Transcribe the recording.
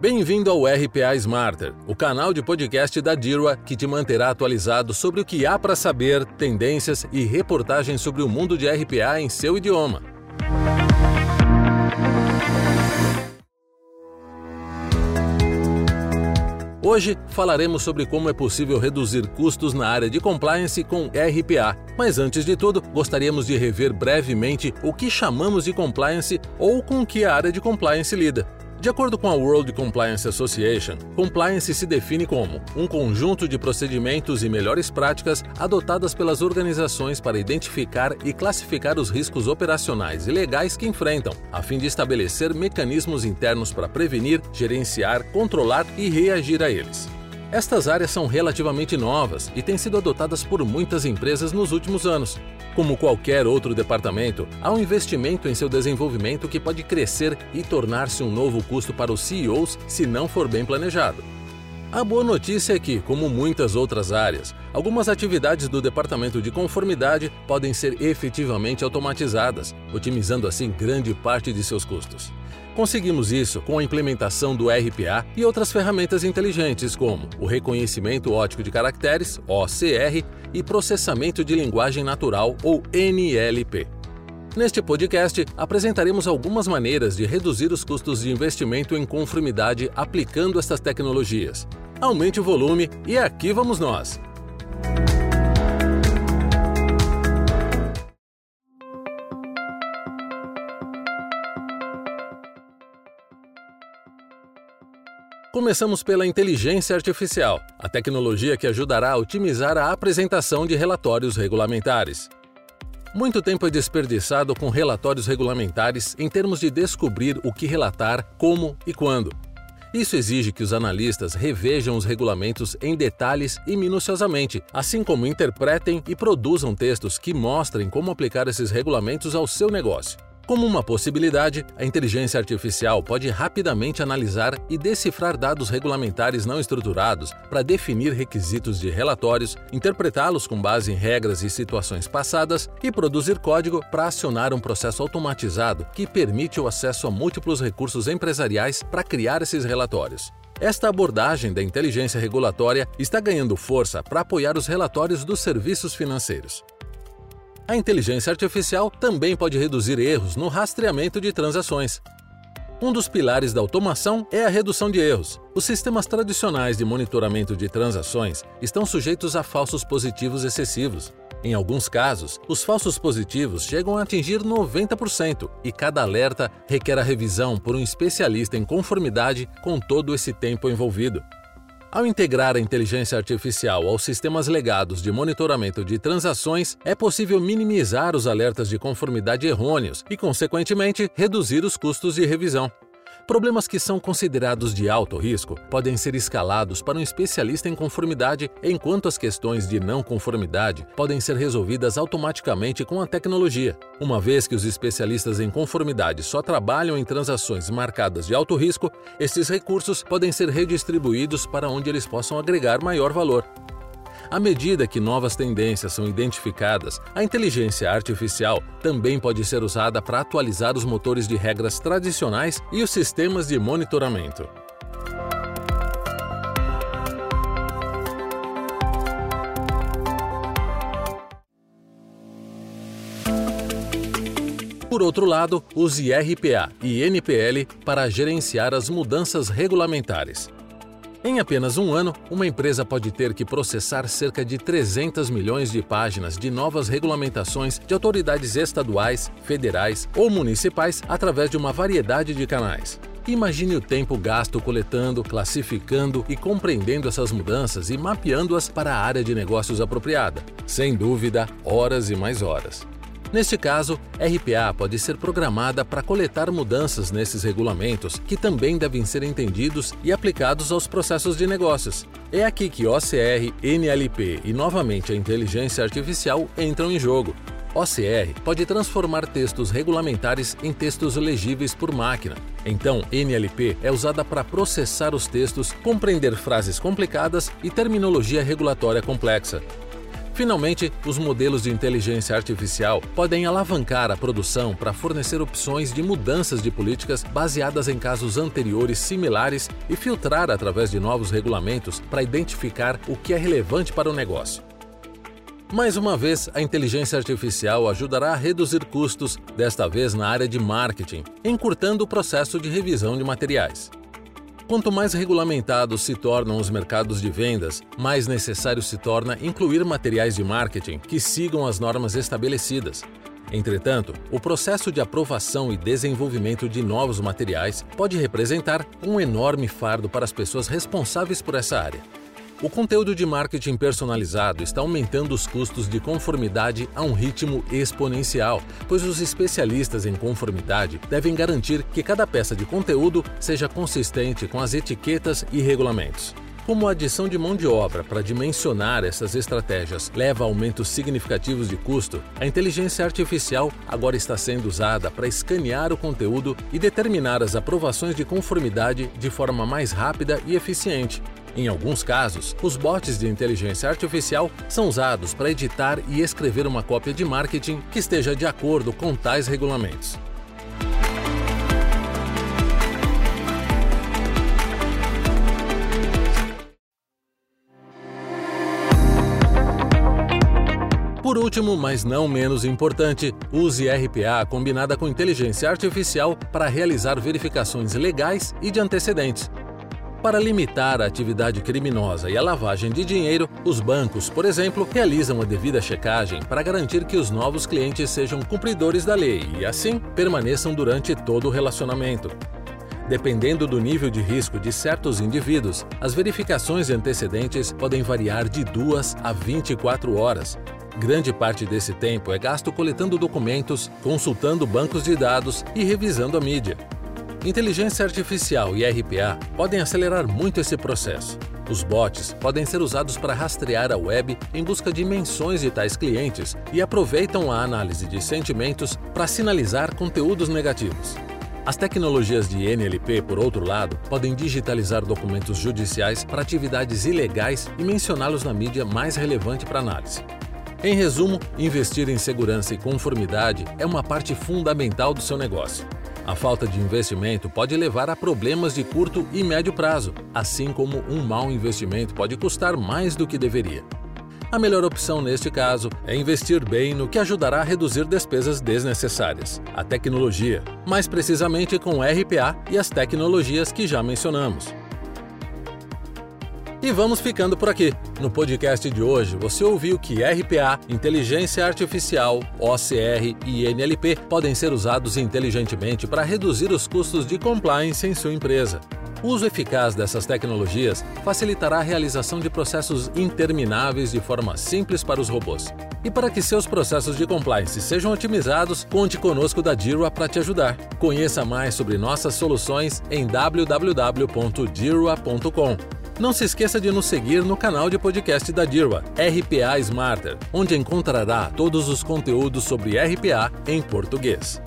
Bem-vindo ao RPA Smarter, o canal de podcast da DIRWA que te manterá atualizado sobre o que há para saber, tendências e reportagens sobre o mundo de RPA em seu idioma. Hoje falaremos sobre como é possível reduzir custos na área de compliance com RPA. Mas antes de tudo, gostaríamos de rever brevemente o que chamamos de compliance ou com que a área de compliance lida. De acordo com a World Compliance Association, compliance se define como um conjunto de procedimentos e melhores práticas adotadas pelas organizações para identificar e classificar os riscos operacionais e legais que enfrentam, a fim de estabelecer mecanismos internos para prevenir, gerenciar, controlar e reagir a eles. Estas áreas são relativamente novas e têm sido adotadas por muitas empresas nos últimos anos, como qualquer outro departamento, há um investimento em seu desenvolvimento que pode crescer e tornar-se um novo custo para os CEOs se não for bem planejado. A boa notícia é que, como muitas outras áreas, algumas atividades do departamento de conformidade podem ser efetivamente automatizadas, otimizando assim grande parte de seus custos. Conseguimos isso com a implementação do RPA e outras ferramentas inteligentes como o reconhecimento ótico de caracteres, OCR, e processamento de linguagem natural, ou NLP. Neste podcast, apresentaremos algumas maneiras de reduzir os custos de investimento em conformidade aplicando estas tecnologias. Aumente o volume e aqui vamos nós! Começamos pela inteligência artificial, a tecnologia que ajudará a otimizar a apresentação de relatórios regulamentares. Muito tempo é desperdiçado com relatórios regulamentares em termos de descobrir o que relatar, como e quando. Isso exige que os analistas revejam os regulamentos em detalhes e minuciosamente, assim como interpretem e produzam textos que mostrem como aplicar esses regulamentos ao seu negócio. Como uma possibilidade, a inteligência artificial pode rapidamente analisar e decifrar dados regulamentares não estruturados para definir requisitos de relatórios, interpretá-los com base em regras e situações passadas e produzir código para acionar um processo automatizado que permite o acesso a múltiplos recursos empresariais para criar esses relatórios. Esta abordagem da inteligência regulatória está ganhando força para apoiar os relatórios dos serviços financeiros. A inteligência artificial também pode reduzir erros no rastreamento de transações. Um dos pilares da automação é a redução de erros. Os sistemas tradicionais de monitoramento de transações estão sujeitos a falsos positivos excessivos. Em alguns casos, os falsos positivos chegam a atingir 90% e cada alerta requer a revisão por um especialista em conformidade com todo esse tempo envolvido. Ao integrar a inteligência artificial aos sistemas legados de monitoramento de transações, é possível minimizar os alertas de conformidade errôneos e, consequentemente, reduzir os custos de revisão. Problemas que são considerados de alto risco podem ser escalados para um especialista em conformidade, enquanto as questões de não conformidade podem ser resolvidas automaticamente com a tecnologia. Uma vez que os especialistas em conformidade só trabalham em transações marcadas de alto risco, esses recursos podem ser redistribuídos para onde eles possam agregar maior valor. À medida que novas tendências são identificadas, a inteligência artificial também pode ser usada para atualizar os motores de regras tradicionais e os sistemas de monitoramento. Por outro lado, use RPA e NPL para gerenciar as mudanças regulamentares. Em apenas um ano, uma empresa pode ter que processar cerca de 300 milhões de páginas de novas regulamentações de autoridades estaduais, federais ou municipais através de uma variedade de canais. Imagine o tempo gasto coletando, classificando e compreendendo essas mudanças e mapeando-as para a área de negócios apropriada. Sem dúvida, horas e mais horas. Neste caso, RPA pode ser programada para coletar mudanças nesses regulamentos, que também devem ser entendidos e aplicados aos processos de negócios. É aqui que OCR, NLP e novamente a inteligência artificial entram em jogo. OCR pode transformar textos regulamentares em textos legíveis por máquina. Então, NLP é usada para processar os textos, compreender frases complicadas e terminologia regulatória complexa. Finalmente, os modelos de inteligência artificial podem alavancar a produção para fornecer opções de mudanças de políticas baseadas em casos anteriores similares e filtrar através de novos regulamentos para identificar o que é relevante para o negócio. Mais uma vez, a inteligência artificial ajudará a reduzir custos, desta vez na área de marketing, encurtando o processo de revisão de materiais. Quanto mais regulamentados se tornam os mercados de vendas, mais necessário se torna incluir materiais de marketing que sigam as normas estabelecidas. Entretanto, o processo de aprovação e desenvolvimento de novos materiais pode representar um enorme fardo para as pessoas responsáveis por essa área. O conteúdo de marketing personalizado está aumentando os custos de conformidade a um ritmo exponencial, pois os especialistas em conformidade devem garantir que cada peça de conteúdo seja consistente com as etiquetas e regulamentos. Como a adição de mão de obra para dimensionar essas estratégias leva a aumentos significativos de custo, a inteligência artificial agora está sendo usada para escanear o conteúdo e determinar as aprovações de conformidade de forma mais rápida e eficiente, em alguns casos, os bots de inteligência artificial são usados para editar e escrever uma cópia de marketing que esteja de acordo com tais regulamentos. Por último, mas não menos importante, use RPA combinada com inteligência artificial para realizar verificações legais e de antecedentes, para limitar a atividade criminosa e a lavagem de dinheiro, os bancos, por exemplo, realizam a devida checagem para garantir que os novos clientes sejam cumpridores da lei e, assim, permaneçam durante todo o relacionamento. Dependendo do nível de risco de certos indivíduos, as verificações de antecedentes podem variar de 2 a 24 horas. Grande parte desse tempo é gasto coletando documentos, consultando bancos de dados e revisando a mídia. Inteligência artificial e RPA podem acelerar muito esse processo. Os bots podem ser usados para rastrear a web em busca de menções de tais clientes e aproveitam a análise de sentimentos para sinalizar conteúdos negativos. As tecnologias de NLP, por outro lado, podem digitalizar documentos judiciais para atividades ilegais e mencioná-los na mídia mais relevante para análise. Em resumo, investir em segurança e conformidade é uma parte fundamental do seu negócio. A falta de investimento pode levar a problemas de curto e médio prazo, assim como um mau investimento pode custar mais do que deveria. A melhor opção neste caso é investir bem no que ajudará a reduzir despesas desnecessárias, a tecnologia, mais precisamente com o RPA e as tecnologias que já mencionamos. E vamos ficando por aqui. No podcast de hoje, você ouviu que RPA, inteligência artificial, OCR e NLP podem ser usados inteligentemente para reduzir os custos de compliance em sua empresa. O uso eficaz dessas tecnologias facilitará a realização de processos intermináveis de forma simples para os robôs. E para que seus processos de compliance sejam otimizados, conte conosco da Dirwa para te ajudar. Conheça mais sobre nossas soluções em www.dirwa.com. Não se esqueça de nos seguir no canal de podcast da Dirwa, RPA Smarter, onde encontrará todos os conteúdos sobre RPA em português.